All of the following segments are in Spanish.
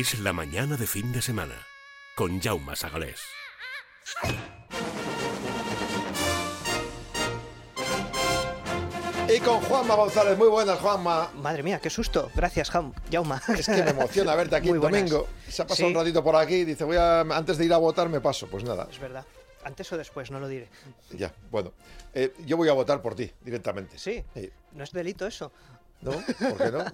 Es la mañana de fin de semana con Jaume Sagalés. Y con Juanma González, muy buenas Juanma. Madre mía, qué susto. Gracias, Jaum- Jauma. Es que me emociona verte aquí el domingo. Se ha pasado Sí. un ratito por aquí, dice, voy a, antes de ir a votar me paso. Pues nada, Es verdad. Antes o después, no lo diré. ya, bueno. Eh, yo voy a votar por ti, directamente. Sí. Sí. No es delito eso. ¿No? ¿Por qué no?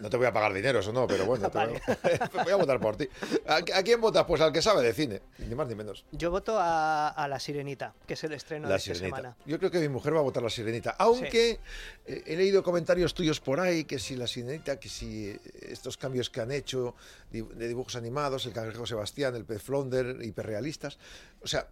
No te voy a pagar dinero, eso no, pero bueno, te voy, a, voy a votar por ti. ¿A, a quién votas? Pues al que sabe de cine, ni más ni menos. Yo voto a, a La Sirenita, que es el estreno de esta sirenita. semana. Yo creo que mi mujer va a votar la sirenita. Aunque eh, he leído comentarios tuyos por ahí, que si la sirenita, que si eh, estos cambios que han hecho de dibujos animados, el cangrejo Sebastián, el pez Flonder, hiperrealistas. O sea,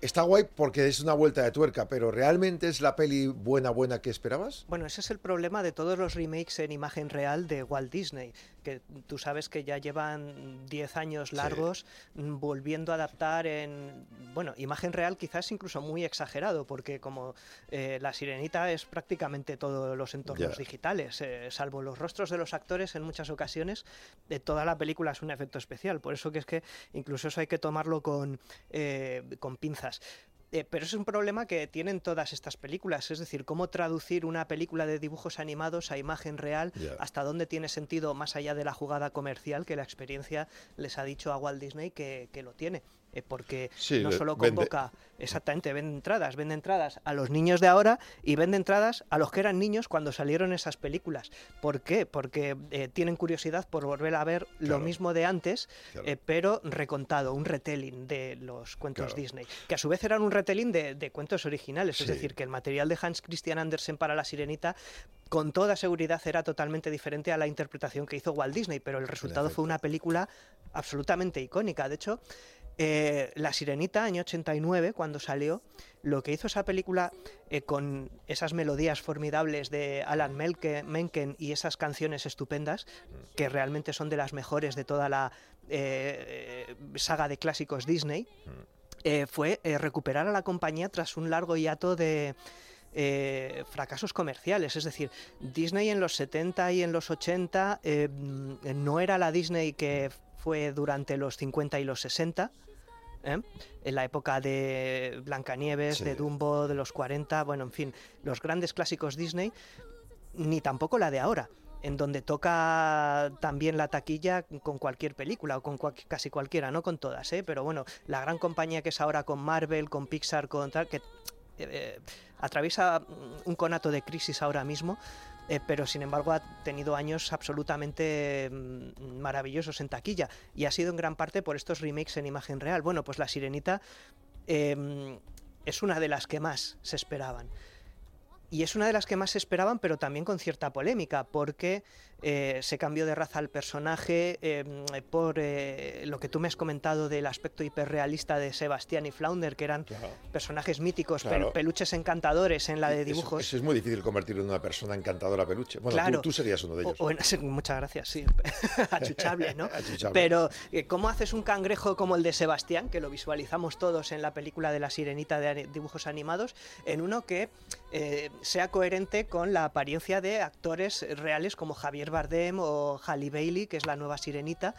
está guay porque es una vuelta de tuerca, pero ¿realmente es la peli buena, buena que esperabas? Bueno, ese es el problema de todos los remakes en imagen real de Walt Disney, que tú sabes que ya llevan 10 años largos volviendo a adaptar en, bueno, imagen real quizás incluso muy exagerado, porque como eh, La Sirenita es prácticamente todos los entornos digitales, eh, salvo los rostros de los actores en muchas ocasiones, de toda la película es un efecto especial, por eso que es que incluso eso hay que tomarlo con, eh, con pinzas. Eh, pero es un problema que tienen todas estas películas, es decir, cómo traducir una película de dibujos animados a imagen real, hasta dónde tiene sentido más allá de la jugada comercial, que la experiencia les ha dicho a Walt Disney que, que lo tiene. Eh, porque Sí, no solo vende. convoca, exactamente, vende entradas, vende entradas a los niños de ahora y vende entradas a los que eran niños cuando salieron esas películas. ¿Por qué? Porque eh, tienen curiosidad por volver a ver lo mismo de antes, Claro. eh, pero recontado, un retelling de los cuentos Claro. Disney, que a su vez eran un retelling de, de cuentos originales, Sí. es decir, que el material de Hans Christian Andersen para La Sirenita con toda seguridad era totalmente diferente a la interpretación que hizo Walt Disney, pero el resultado fue una película absolutamente icónica. De hecho, eh, La Sirenita, año 89, cuando salió, lo que hizo esa película eh, con esas melodías formidables de Alan Menken y esas canciones estupendas, que realmente son de las mejores de toda la eh, saga de clásicos Disney, fue recuperar a la compañía tras un largo hiato de fracasos comerciales. Es decir, Disney en los 70 y en los 80 eh, mm, no era la Disney que fue durante los 50 y los 60. ¿eh? En la época de Blancanieves, Sí. de Dumbo, de los 40, bueno, en fin, los grandes clásicos Disney, ni tampoco la de ahora, en donde toca también la taquilla con cualquier película o con cual- casi cualquiera, no con todas, ¿eh? pero bueno, la gran compañía que es ahora con Marvel, con Pixar, con tal, que eh, atraviesa mm, un conato de crisis ahora mismo, eh, pero sin embargo ha tenido años absolutamente mm, maravillosos en taquilla y ha sido en gran parte por estos remakes en imagen real. Bueno, pues La Sirenita eh, es una de las que más se esperaban. Y es una de las que más se esperaban, pero también con cierta polémica, porque eh, se cambió de raza al personaje eh, por eh, lo que tú me has comentado del aspecto hiperrealista de Sebastián y Flounder, que eran Claro. personajes míticos, Claro. peluches encantadores en la de dibujos. Eso, es muy difícil convertirlo en una persona encantadora peluche. Bueno, tú- Claro. tú, serías uno de ellos. o en- muchas gracias, sí. Achuchable, ¿no? Achuchable. Pero, eh, ¿cómo haces un cangrejo como el de Sebastián, que lo visualizamos todos en la película de la sirenita de dibujos animados, en uno que sea coherente con la apariencia de actores reales como Javier Bardem o Halle Bailey, que es la nueva sirenita?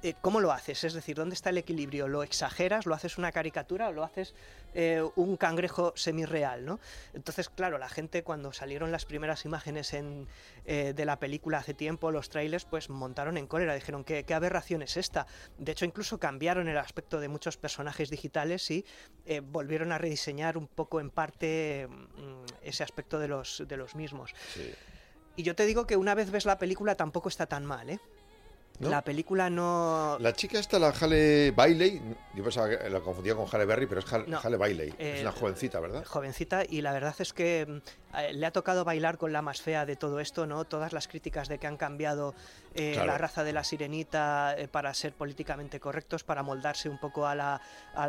Eh, ¿Cómo lo haces? Es decir, ¿dónde está el equilibrio? ¿Lo exageras? ¿Lo haces una caricatura? ¿O lo haces eh, un cangrejo semirreal? ¿no? Entonces, claro, la gente cuando salieron las primeras imágenes en, eh, de la película hace tiempo, los trailers, pues montaron en cólera. Dijeron, ¿qué, aberración es esta? De hecho, incluso cambiaron el aspecto de muchos personajes digitales y eh, volvieron a rediseñar un poco en parte mm, ese aspecto de los, de los mismos. Sí. Y yo te digo que una vez ves la película tampoco está tan mal, ¿eh? ¿No? La película no... La chica esta, la Halle Bailey, yo pensaba que la confundía con Halle Berry, pero es Halle, No. Halle Bailey. Eh, es una jovencita, ¿verdad? jovencita y la verdad es que mm, eh, le ha tocado bailar con la más fea de todo esto, ¿no? Todas las críticas de que han cambiado eh, Claro. la raza de la sirenita eh, para ser políticamente correctos, para moldarse un poco a, la, a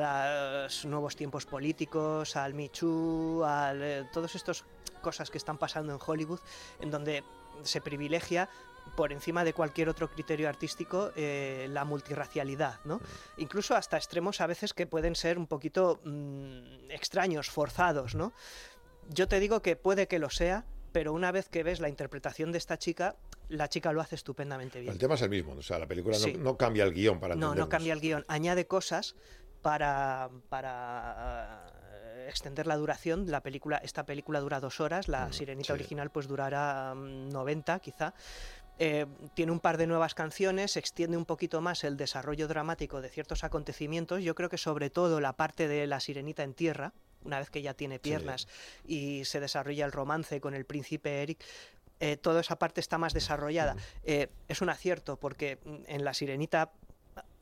los nuevos tiempos políticos, al Me Too, a todas estas cosas que están pasando en Hollywood, en donde se privilegia por encima de cualquier otro criterio artístico eh, la multirracialidad, ¿no? Incluso hasta extremos a veces que pueden ser un poquito mm, extraños, forzados, ¿no? Yo te digo que puede que lo sea, pero una vez que ves la interpretación de esta chica, la chica lo hace estupendamente bien. El tema es el mismo, o sea, la película no- Sí. no, cambia el guion para No, no cambia el guion, añade cosas para, para eh, extender la duración. La película, esta película dura dos horas, la Mm, Sirenita sí. original pues durará mm, 90 quizá. Eh, tiene un par de nuevas canciones, extiende un poquito más el desarrollo dramático de ciertos acontecimientos. Yo creo que sobre todo la parte de la sirenita en tierra, una vez que ya tiene piernas y se desarrolla el romance con el príncipe Eric, eh, toda esa parte está más desarrollada. Eh, es un acierto porque mm, en la sirenita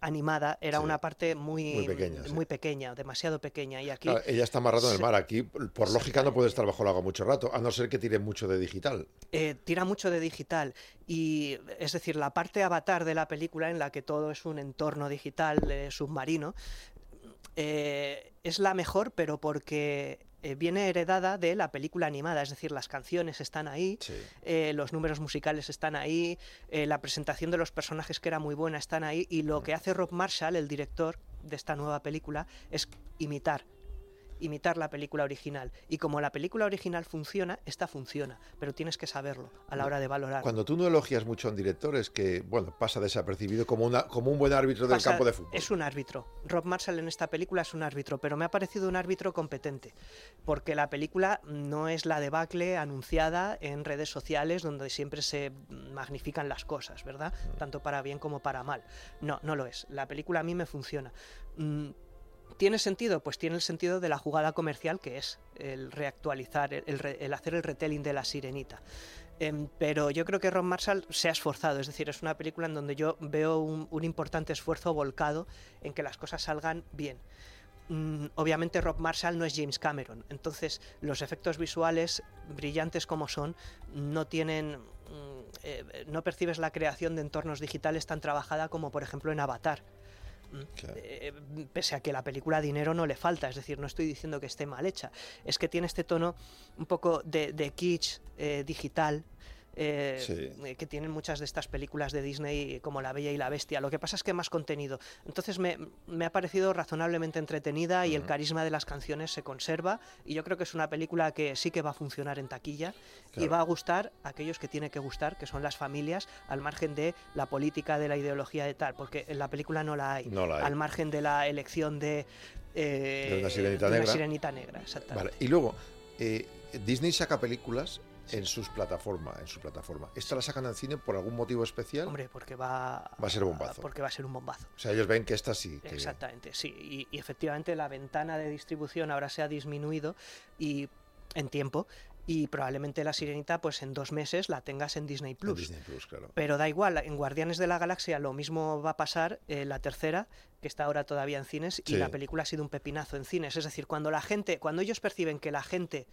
animada era Sí. una parte muy, Muy pequeña, sí. muy pequeña, demasiado pequeña. Y aquí Claro, ella está amarrada en el mar. Aquí, por lógica, no puede estar bajo el agua mucho rato, a no ser que tire mucho de digital. eh, tira mucho de digital y es decir la parte avatar de la película en la que todo es un entorno digital eh, submarino eh, es la mejor pero porque eh, viene heredada de la película animada es decir las canciones están ahí Sí. eh, los números musicales están ahí eh, la presentación de los personajes que era muy buena están ahí y lo que hace Rob Marshall el director de esta nueva película es imitar imitar la película original. Y como la película original funciona, esta funciona, pero tienes que saberlo a la hora de valorar. Cuando tú no elogias mucho a un director es que, bueno, pasa desapercibido como, una, como un buen árbitro del campo de fútbol. Es un árbitro. Rob Marshall en esta película es un árbitro, pero me ha parecido un árbitro competente, porque la película no es la debacle anunciada en redes sociales donde siempre se magnifican las cosas, ¿verdad? Mm. Tanto para bien como para mal. No, no lo es. La película a mí me funciona. Mm, ¿Tiene sentido? Pues tiene el sentido de la jugada comercial que es el reactualizar, el, hacer el retelling de la sirenita. Em, pero yo creo que Ron Marshall se ha esforzado, es decir, es una película en donde yo veo un, un importante esfuerzo volcado en que las cosas salgan bien. Mm, obviamente Rob Marshall no es James Cameron, entonces los efectos visuales, brillantes como son, no tienen... mm, eh, no percibes la creación de entornos digitales tan trabajada como por ejemplo en Avatar. Eh, pese a que la película dinero no le falta, es decir, no estoy diciendo que esté mal hecha, es que tiene este tono un poco de, de kitsch eh, digital. Eh, Sí. eh, que tienen muchas de estas películas de Disney como La Bella y la Bestia. Lo que pasa es que más contenido. Entonces me, me ha parecido razonablemente entretenida y el carisma de las canciones se conserva y yo creo que es una película que sí que va a funcionar en taquilla y va a gustar a aquellos que tiene que gustar, que son las familias, al margen de la política, de la ideología de tal, porque en la película no la hay No la hay. al margen de la elección de, eh, De una sirenita de una negra. sirenita negra, exactamente. Vale, Y luego, eh, Disney saca películas en sus plataformas, en su plataforma. ¿Esta la sacan al cine por algún motivo especial? Hombre, porque va, Va a ser bombazo. Porque va a ser un bombazo. O sea, ellos ven que esta sí. que- Exactamente, sí. Y, y efectivamente la ventana de distribución ahora se ha disminuido y en tiempo y probablemente la sirenita pues en dos meses la tengas en Disney en Plus. Disney Plus, claro. Pero da igual, en Guardianes de la Galaxia lo mismo va a pasar, eh, la tercera, que está ahora todavía en cines, y la película ha sido un pepinazo en cines. Es decir, cuando la gente, cuando ellos perciben que la gente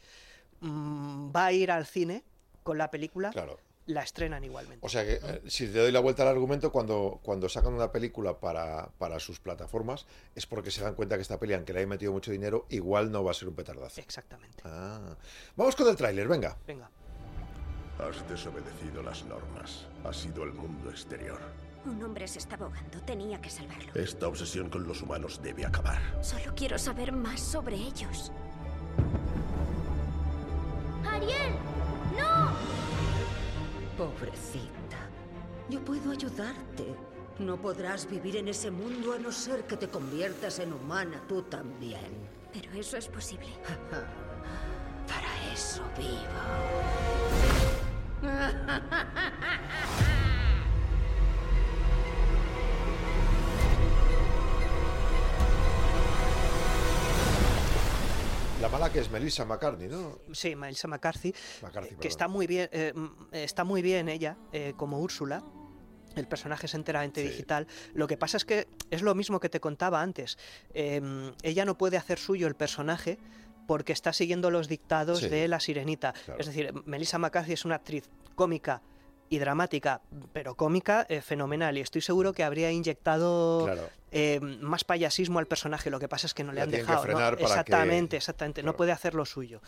mm, va a ir al cine con la película, Claro. la estrenan igualmente. O sea que, eh, si te doy la vuelta al argumento, cuando, cuando sacan una película para, para sus plataformas, es porque se dan cuenta que esta peli, aunque le haya metido mucho dinero, igual no va a ser un petardazo. Exactamente. Ah. Vamos con el tráiler, venga. Venga. Has desobedecido las normas. Has ido al mundo exterior. Un hombre se estaba ahogando. Tenía que salvarlo. Esta obsesión con los humanos debe acabar. Solo quiero saber más sobre ellos. ¡Ariel! ¡No! Pobrecita. Yo puedo ayudarte. No podrás vivir en ese mundo a no ser que te conviertas en humana tú también. Pero eso es posible. Para eso vivo. La mala que es Melissa McCartney, ¿no? Sí, Melissa McCarthy, McCarthy, eh, que está muy bien, eh, está muy bien ella eh, como Úrsula. El personaje es enteramente Sí. digital. Lo que pasa es que es lo mismo que te contaba antes. Em, ella no puede hacer suyo el personaje porque está siguiendo los dictados Sí. de la sirenita. Claro. Es decir, Melissa McCarthy es una actriz cómica y dramática, pero cómica eh, fenomenal. Y estoy seguro que habría inyectado Claro. eh, más payasismo al personaje. Lo que pasa es que no le La han dejado. ¿no? para que- Exactamente, exactamente. Claro. No puede hacer lo suyo.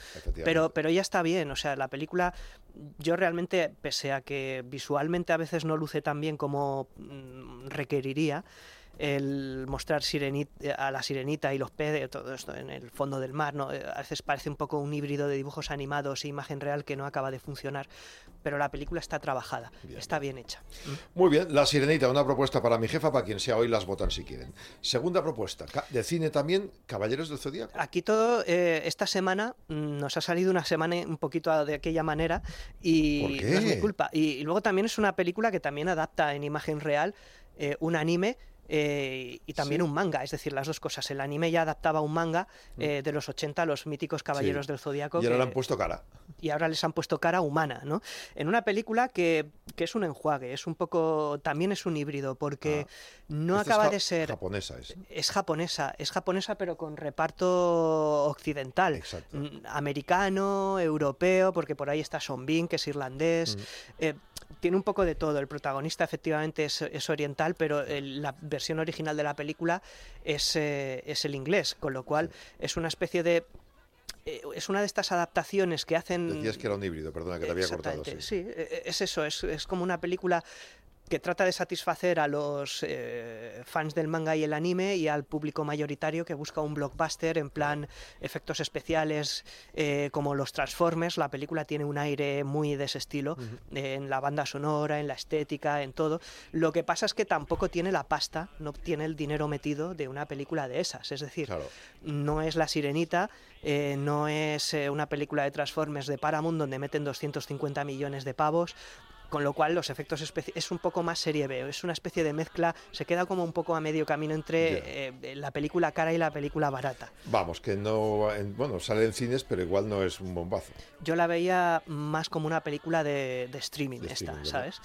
Pero, pero ya está bien, o sea, la película, yo realmente, pese a que visualmente a veces no luce tan bien como mm, requeriría, el mostrar sirenita, a la sirenita y los peces, todo esto en el fondo del mar, ¿no? Eh, a veces parece un poco un híbrido de dibujos animados e imagen real que no acaba de funcionar, pero la película está trabajada, está bien hecha. Muy bien, La Sirenita, una propuesta para mi jefa, para quien sea hoy las votan si quieren. Segunda propuesta, de cine también, Caballeros del Zodíaco. Aquí todo, eh, esta semana mm, nos ha salido una semana un poquito de aquella manera y ¿Por no es mi qué? culpa. Y, y luego también es una película que también adapta en imagen real eh, un anime. Eh, y también Sí. un manga, es decir, las dos cosas. El anime ya adaptaba un manga eh, de los 80, los míticos Caballeros Sí. del Zodíaco. Y ahora le han puesto cara. y ahora les han puesto cara humana, ¿no? En una película que, que es un enjuague, es un poco, también es un híbrido, porque no Esta es acaba de ser, Japonesa es. es japonesa, es japonesa pero con reparto occidental, Exacto. Mm, americano, europeo, porque por ahí está Sean Bean, que es irlandés, Mm. eh, tiene un poco de todo. El protagonista efectivamente es, es oriental, pero el- la versión original de la película es, eh, es el inglés, con lo cual es una especie de eh, es una de estas adaptaciones que hacen Decías que era un híbrido, perdona, que te había cortado. Sí. sí, eh, es eso, es, es como una película que trata de satisfacer a los eh, fans del manga y el anime y al público mayoritario que busca un blockbuster en plan efectos especiales eh, como los Transformers. La película tiene un aire muy de ese estilo eh, en la banda sonora, en la estética, en todo. Lo que pasa es que tampoco tiene la pasta, no tiene el dinero metido de una película de esas. Es decir, Claro. no es La Sirenita, eh, no es eh, una película de Transformers de Paramount donde meten 250 millones de pavos. Con lo cual los efectos es un poco más serie B, es una especie de mezcla, se queda como un poco a medio camino entre eh, la película cara y la película barata. Vamos, que no. en- bueno, sale en cines, pero igual no es un bombazo. Yo la veía más como una película de, de streaming, De esta. ¿sabes?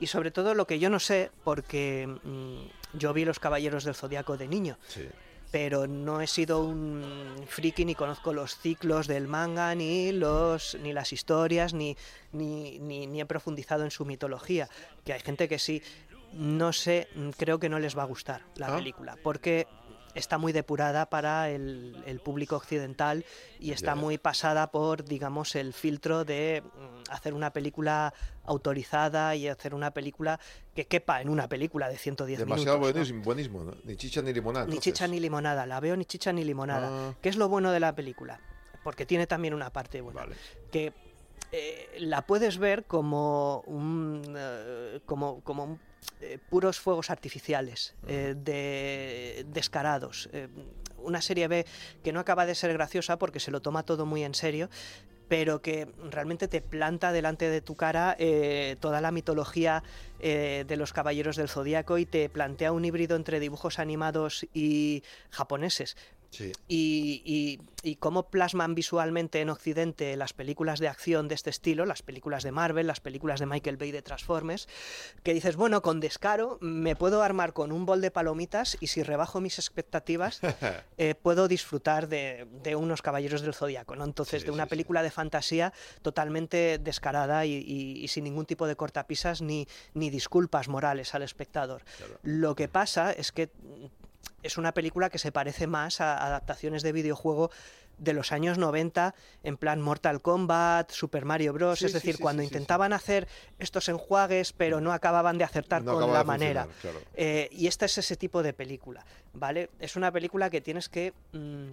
Y sobre todo lo que yo no sé, porque mm, yo vi Los Caballeros del Zodiaco de niño, Sí. Pero no he sido un friki ni conozco los ciclos del manga ni los ni las historias ni ni, ni, ni he profundizado en su mitología que hay gente que sí no sé mm, creo que no les va a gustar la Ah. película porque está muy depurada para el, el público occidental y está muy pasada por digamos el filtro de mm, hacer una película autorizada y hacer una película que quepa en una película de 110 Demasiado minutos ¿no? buenísimo, buenísimo, ¿no? Ni chicha ni limonada. Ni entonces. chicha ni limonada, la veo ni chicha ni limonada. Ah. ¿Qué es lo bueno de la película? Porque tiene también una parte buena. Vale. Que eh, la puedes ver como un. eh, como, como un, eh, puros fuegos artificiales, eh, de, descarados. eh, una serie B que no acaba de ser graciosa porque se lo toma todo muy en serio, pero que realmente te planta delante de tu cara eh, toda la mitología eh, de los caballeros del zodiaco y te plantea un híbrido entre dibujos animados y japoneses. Sí. Y, y- y cómo plasman visualmente en Occidente las películas de acción de este estilo, las películas de Marvel, las películas de Michael Bay de Transformers, que dices, bueno, con descaro me puedo armar con un bol de palomitas y si rebajo mis expectativas eh, puedo disfrutar de, de unos caballeros del zodiaco, ¿no? Entonces, Sí, de una sí, película de fantasía totalmente descarada y, sin ningún tipo de cortapisas ni, ni disculpas morales al espectador. Lo que pasa es que es una película que se parece más a adaptaciones de videojuego de los años 90, en plan Mortal Kombat, Super Mario Bros. Sí, es decir, sí, cuando sí, intentaban hacer estos enjuagues, pero no acababan de acertar No con la manera. claro. Eh, y esta es ese tipo de película, ¿vale? Es una película que tienes que mm,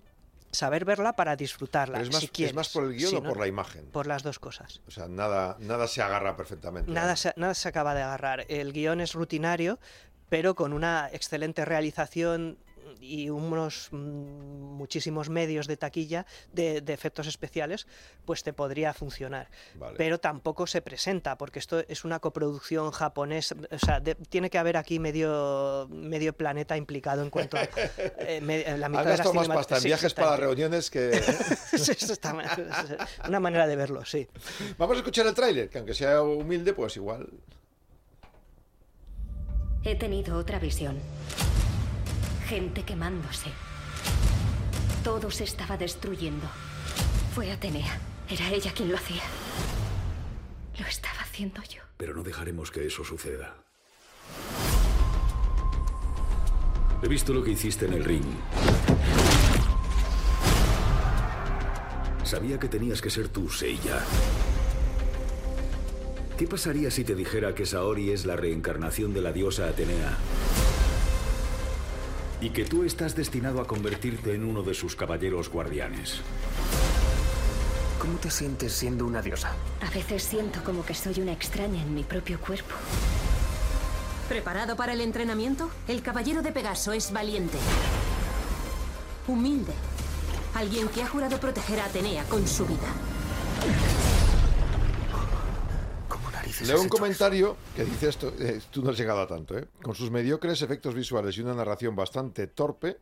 saber verla para disfrutarla. Es más, si es quieres. más por el guion Si o no, por la imagen. por las dos cosas. O sea, nada, nada se agarra perfectamente. Nada se, nada se acaba de agarrar. El guion es rutinario, pero con una excelente realización y unos mm, muchísimos medios de taquilla de, de efectos especiales, pues te podría funcionar. Vale. Pero tampoco se presenta, porque esto es una coproducción japonesa. O sea, de- tiene que haber aquí medio, medio planeta implicado en cuanto a eh, me- la mitad de las más pasta en Sí, viajes para bien. reuniones que... Sí, eso está mal. Una manera de verlo, sí. Vamos a escuchar el tráiler, que aunque sea humilde, pues igual... He tenido otra visión. Gente quemándose. Todo se estaba destruyendo. Fue Atenea. Era ella quien lo hacía. Lo estaba haciendo yo. Pero no dejaremos que eso suceda. He visto lo que hiciste en el ring. Sabía que tenías que ser tú, Seiya. ¿Qué pasaría si te dijera que Saori es la reencarnación de la diosa Atenea? y que tú estás destinado a convertirte en uno de sus caballeros guardianes. ¿Cómo te sientes siendo una diosa? A veces siento como que soy una extraña en mi propio cuerpo. ¿Preparado para el entrenamiento? El caballero de Pegaso es valiente. Humilde. Alguien que ha jurado proteger a Atenea con su vida. ¿Cómo narices Leo un comentario que dice esto, eh, tú no has llegado a tanto, ¿eh? Con sus mediocres efectos visuales y una narración bastante torpe,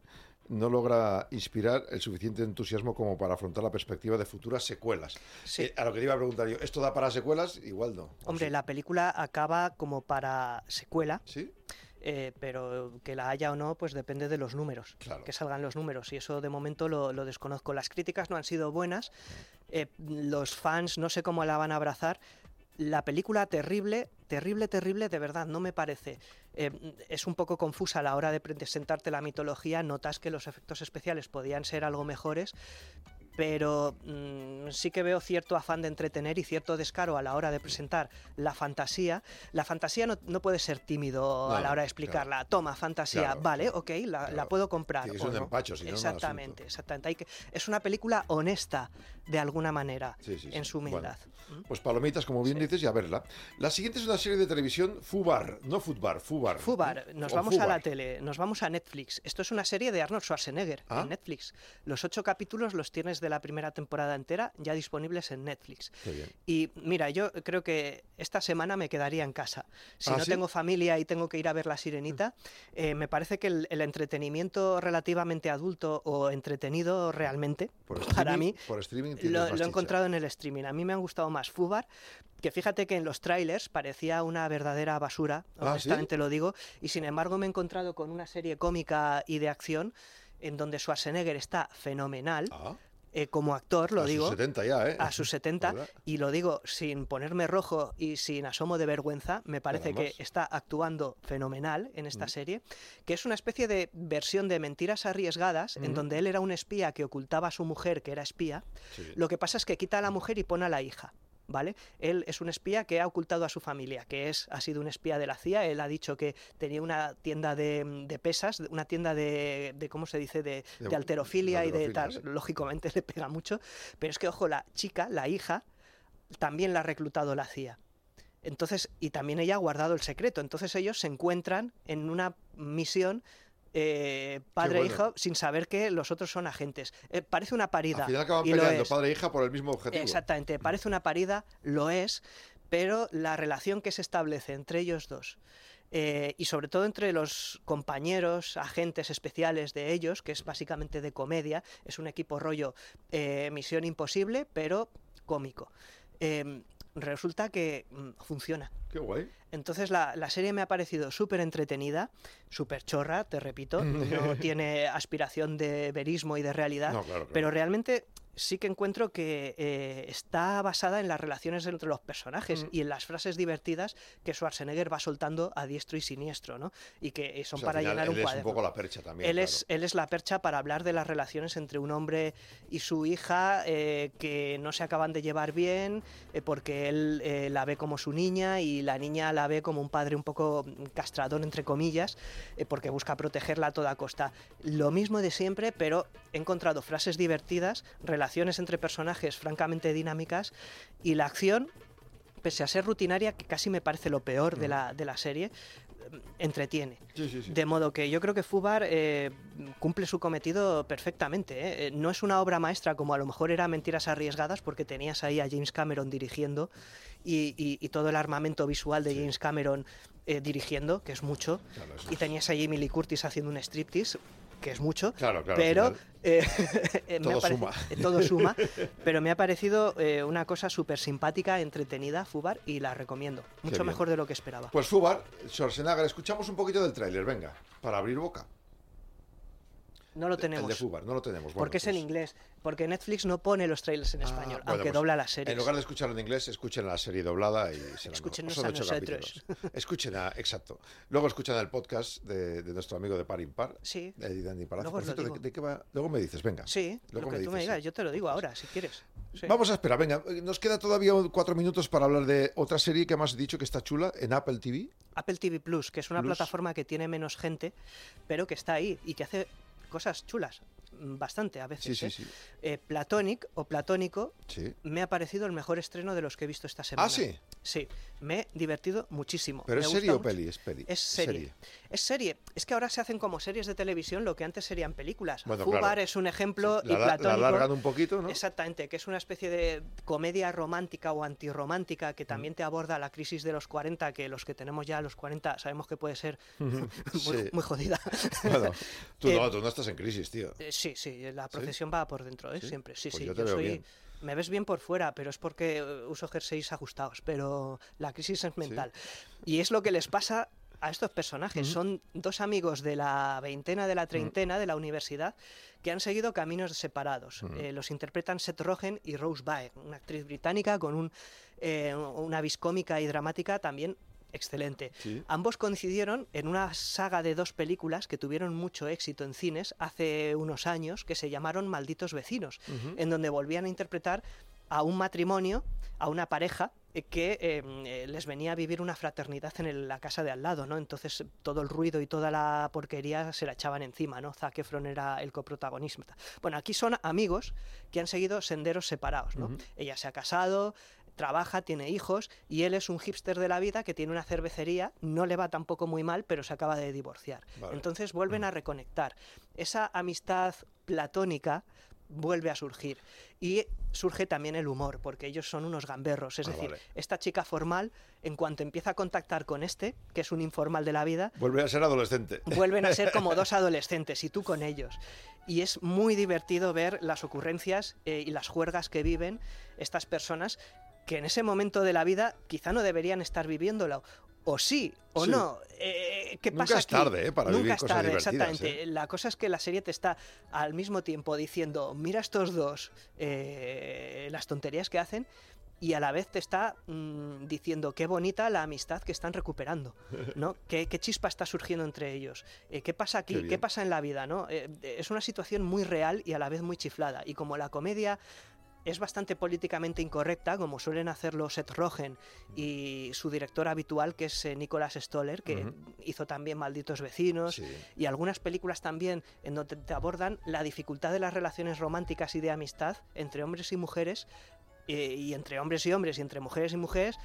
no logra inspirar el suficiente entusiasmo como para afrontar la perspectiva de futuras secuelas. Sí. Eh, a lo que te iba a preguntar yo, ¿esto da para secuelas? Igual no. ¿O Hombre, sí? la película acaba como para secuela, ¿Sí? eh, pero que la haya o no, pues depende de los números, Claro. que salgan los números. Y eso de momento lo, lo desconozco. Las críticas no han sido buenas, eh, los fans no sé cómo la van a abrazar. La película terrible, terrible, terrible, de verdad, no me parece. Eh, es un poco confusa a la hora de presentarte la mitología, notas que los efectos especiales podían ser algo mejores, pero mm, sí que veo cierto afán de entretener y cierto descaro a la hora de presentar la fantasía. La fantasía no, no puede ser tímido a la hora de claro. explicarla. Toma, fantasía, Claro, vale, ok, la, puedo comprar. Sí, es un no. empacho, si Exactamente, exactamente. Hay que, es una película honesta, de alguna manera, Sí, sí, sí. en su humildad. ¿Mm? Pues palomitas, como bien dices, y a verla. La siguiente es una serie de televisión Fubar, no Futbar, Fubar. Fubar, ¿eh? nos O vamos a la Fubar. tele, nos vamos a Netflix. Esto es una serie de Arnold Schwarzenegger Ah. en Netflix. Los ocho capítulos los tienes de la primera temporada entera ya disponibles en Netflix. Y mira, yo creo que esta semana me quedaría en casa. Si ¿Ah, no sí? tengo familia y tengo que ir a ver La Sirenita, eh, me parece que el, el entretenimiento relativamente adulto o entretenido realmente, Por para mí, por lo, he encontrado en el streaming. A mí me han gustado más Fubar, que fíjate que en los trailers parecía una verdadera basura, ¿Ah, sí? honestamente lo digo, y sin embargo me he encontrado con una serie cómica y de acción en donde Schwarzenegger está fenomenal. Ah, eh, como actor, lo a sus digo, 70 ya, ¿eh? a sus 70, ¿Verdad? y lo digo sin ponerme rojo y sin asomo de vergüenza, me parece que está actuando fenomenal en esta Mm. serie, que es una especie de versión de mentiras arriesgadas, en donde él era un espía que ocultaba a su mujer, que era espía. Sí. Lo que pasa es que quita a la mujer y pone a la hija. ¿Vale? Él es un espía que ha ocultado a su familia, que es, ha sido un espía de la CIA. Él ha dicho que tenía una tienda de, de pesas, una tienda de, de, ¿cómo se dice?, de, De- alterofilia y de tal. sí. Lógicamente le pega mucho. Pero es que, ojo, la chica, la hija, también la ha reclutado la CIA. Entonces, y también ella ha guardado el secreto. Entonces ellos se encuentran en una misión eh, padre e bueno. hijo sin saber que los otros son agentes. Eh, parece una parida. Al final acaban y lo peleando es. padre e hija por el mismo objetivo. Exactamente, parece una parida, lo es, pero la relación que se establece entre ellos dos eh, y sobre todo entre los compañeros, agentes especiales de ellos, que es básicamente de comedia, es un equipo rollo Misión Imposible, pero cómico. Resulta que mm, funciona. Qué guay. Entonces la, la serie me ha parecido súper entretenida, súper chorra, te repito, no tiene aspiración de verismo y de realidad, No, claro, claro. pero realmente sí que encuentro que eh, está basada en las relaciones entre los personajes Mm. y en las frases divertidas que Schwarzenegger va soltando a diestro y siniestro, ¿no? Y que eh, son O sea, para final llenar un él es un poco la percha también. Él, claro. es, él es la percha para hablar de las relaciones entre un hombre y su hija eh, que no se acaban de llevar bien eh, porque él la ve como su niña y la niña la ve como un padre un poco castrador, entre comillas, porque busca protegerla a toda costa. Lo mismo de siempre, pero he encontrado frases divertidas, relaciones entre personajes francamente dinámicas y la acción, pese a ser rutinaria, que casi me parece lo peor de, la, de la serie, entretiene. Sí, sí, sí. De modo que yo creo que Fubar eh, cumple su cometido perfectamente. ¿eh? Eh, No es una obra maestra como a lo mejor era Mentiras Arriesgadas, porque tenías ahí a James Cameron dirigiendo y, y- y todo el armamento visual de James Cameron eh, dirigiendo, que es mucho. Claro, y tenías a Jamie Lee Curtis haciendo un striptease, que es mucho. Claro, claro, Pero final, eh, me todo suma. eh, todo suma. Pero me ha parecido eh, una cosa súper simpática, entretenida, Fubar, y la recomiendo. Mucho mejor de lo que esperaba. Pues Fubar, Schwarzenegger, escuchamos un poquito del tráiler, venga, para abrir boca. No lo El tenemos. de Fubar, no lo tenemos. Bueno, porque es en pues- inglés. Porque Netflix no pone los trailers en Ah, español, bueno, aunque pues, dobla las series. En lugar de escucharlo en inglés, escuchen la serie doblada y será Escúchenos a nosotros. Escuchen a, exacto. Luego escuchan el podcast de, de nuestro amigo de Par Impar. Sí. De Dani Palacio. Luego Por os lo cierto, ¿de, digo. de qué va? Luego me dices, venga. Sí, Luego lo que tú me digas, sí. yo te lo digo ahora, si quieres. Sí. Vamos a esperar, venga. Nos queda todavía cuatro minutos para hablar de otra serie que has dicho que está chula en Apple TV. Apple TV Plus, que es una Plus. plataforma que tiene menos gente, pero que está ahí y que hace cosas chulas, bastante a veces. Sí, sí, ¿eh? sí. Eh, Platonic o Platónico me ha parecido el mejor estreno de los que he visto esta semana. Ah, sí. Sí, me he divertido muchísimo. ¿Pero Me es serie o peli? Es peli. Es serie. Es serie. Es que ahora se hacen como series de televisión lo que antes serían películas. Bueno, Fubar claro. es un ejemplo Sí, y la- la- la Platónico. alargan un poquito, ¿no? Exactamente, que es una especie de comedia romántica o antirromántica Mm. que también te aborda la crisis de los 40, que los que tenemos ya los 40 sabemos que puede ser muy, Sí. muy jodida. Bueno, tú, Eh, no, tú no estás en crisis, tío. eh, Sí, sí, la profesión va por dentro, ¿eh? Siempre. Sí, Pues sí, yo te yo veo soy. bien. Me ves bien por fuera, pero es porque eh, uso jerseys ajustados. Pero la crisis es mental. Y es lo que les pasa a estos personajes. Son dos amigos de la veintena, de la treintena, de la universidad, que han seguido caminos separados. Eh, los interpretan Seth Rogen y Rose Byrne, una actriz británica con un, eh, una vis cómica y dramática también excelente. Sí. Ambos coincidieron en una saga de dos películas que tuvieron mucho éxito en cines hace unos años, que se llamaron Malditos Vecinos, en donde volvían a interpretar a un matrimonio, a una pareja eh, que eh, eh, les venía a vivir una fraternidad en el- la casa de al lado, ¿no? Entonces todo el ruido y toda la porquería se la echaban encima, ¿no? Zac Efron era el coprotagonista. Bueno, aquí son amigos que han seguido senderos separados, ¿no? Ella se ha casado, trabaja, tiene hijos y él es un hipster de la vida que tiene una cervecería, no le va tampoco muy mal, pero se acaba de divorciar. Vale. Entonces vuelven a reconectar. Esa amistad platónica vuelve a surgir. Y surge también el humor, porque ellos son unos gamberros. Es Ah, decir, vale. esta chica formal, en cuanto empieza a contactar con este, que es un informal de la vida, Vuelve a ser adolescente. vuelven a ser como dos adolescentes y tú con ellos. Y es muy divertido ver las ocurrencias eh, y las juergas que viven estas personas que en ese momento de la vida quizá no deberían estar viviéndolo. O sí, o Sí. no. Eh, ¿Qué Nunca pasa es aquí? tarde, ¿eh? para Nunca vivir es cosas tarde, exactamente. ¿eh? La cosa es que la serie te está al mismo tiempo diciendo, mira estos dos, eh, las tonterías que hacen, y a la vez te está mm, diciendo qué bonita la amistad que están recuperando, ¿no? ¿Qué, qué chispa está surgiendo entre ellos? Eh, ¿Qué pasa Qué aquí? ¿Qué pasa en la vida? ¿no? Eh, es una situación muy real y a la vez muy chiflada. Y como la comedia es bastante políticamente incorrecta, como suelen hacerlo Seth Rogen y su director habitual, que es eh, Nicholas Stoller, que hizo también Malditos Vecinos, Sí. y algunas películas también en donde te abordan la dificultad de las relaciones románticas y de amistad entre hombres y mujeres, eh, y entre hombres y hombres y entre mujeres y mujeres,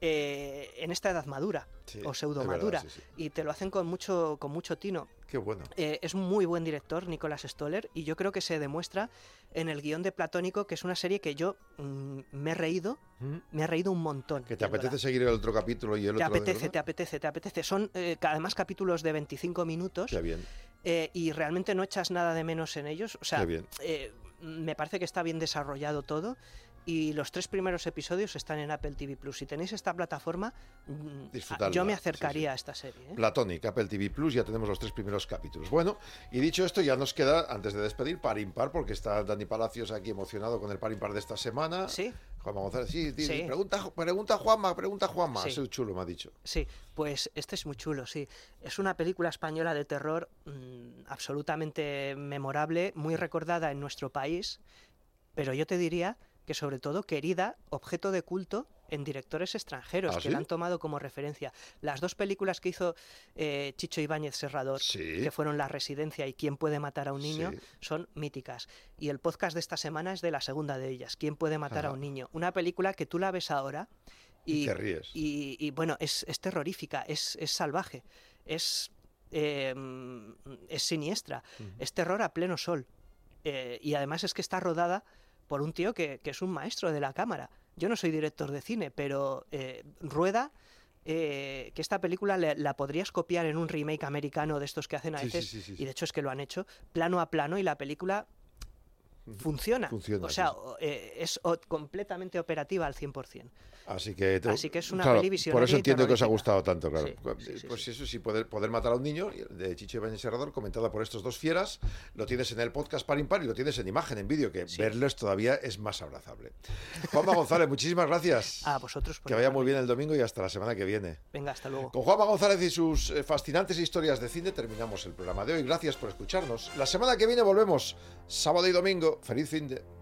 eh, en esta edad madura Sí, o pseudo verdad, madura. sí, sí. Y te lo hacen con mucho, con mucho tino. Qué bueno. Eh, es muy buen director, Nicolas Stoller, y yo creo que se demuestra en el guion de Platónico, que es una serie que yo mm, me he reído, Mm. me he reído un montón. ¿Que te verdad. apetece seguir el otro capítulo y el Te otro? apetece, te apetece, te apetece. Son eh, además capítulos de 25 minutos Qué bien. eh, y realmente no echas nada de menos en ellos. O sea, Qué bien. eh, me parece que está bien desarrollado todo. Y los tres primeros episodios están en Apple TV Plus. Si tenéis esta plataforma, mm, yo me acercaría sí. a esta serie. ¿eh? Platónica, Apple TV Plus, ya tenemos los tres primeros capítulos. Bueno, y dicho esto, ya nos queda, antes de despedir, par impar, porque está Dani Palacios aquí emocionado con el par impar de esta semana. Sí. Juanma González, sí, Sí. Pregunta, pregunta Juanma, pregunta Juanma. Sí. Soy chulo, me ha dicho. Sí, pues este es muy chulo, sí. Es una película española de terror mm, absolutamente memorable, muy recordada en nuestro país, pero yo te diría que sobre todo querida, objeto de culto en directores extranjeros ¿Ah, que sí? la han tomado como referencia. Las dos películas que hizo eh, Chicho Ibáñez Serrador, Sí. que fueron La Residencia y Quién puede matar a un niño, Sí. son míticas. Y el podcast de esta semana es de la segunda de ellas, ¿Quién puede matar a un niño? Una película que tú la ves ahora Y te ríes. y, y, bueno, es, es terrorífica, es, es salvaje, es, eh, es siniestra, es terror a pleno sol. Eh, y además es que está rodada por un tío que, que es un maestro de la cámara. Yo no soy director de cine, pero eh, Rueda, eh, que esta película le- la podrías copiar en un remake americano de estos que hacen a Sí, sí, veces, sí, sí, y de hecho es que lo han hecho, plano a plano, y la película funciona. Funciona, o sea, eh, es completamente operativa al 100%. Así que, te- Así que es una claro, peli Por eso entiendo que os ha gustado tanto, claro. Sí, sí, sí, pues eso sí, poder, poder matar a un niño, de Chicho Ibáñez Serrador, comentada por estos dos fieras, lo tienes en el podcast par impar y lo tienes en imagen, en vídeo, que verlos todavía es más abrazable. Juanma González, muchísimas gracias. A vosotros por Que vaya muy bien el domingo y hasta la semana que viene. Venga, hasta luego. Con Juanma González y sus eh, fascinantes historias de cine terminamos el programa de hoy. Gracias por escucharnos. La semana que viene volvemos, sábado y domingo. Feliz fin de...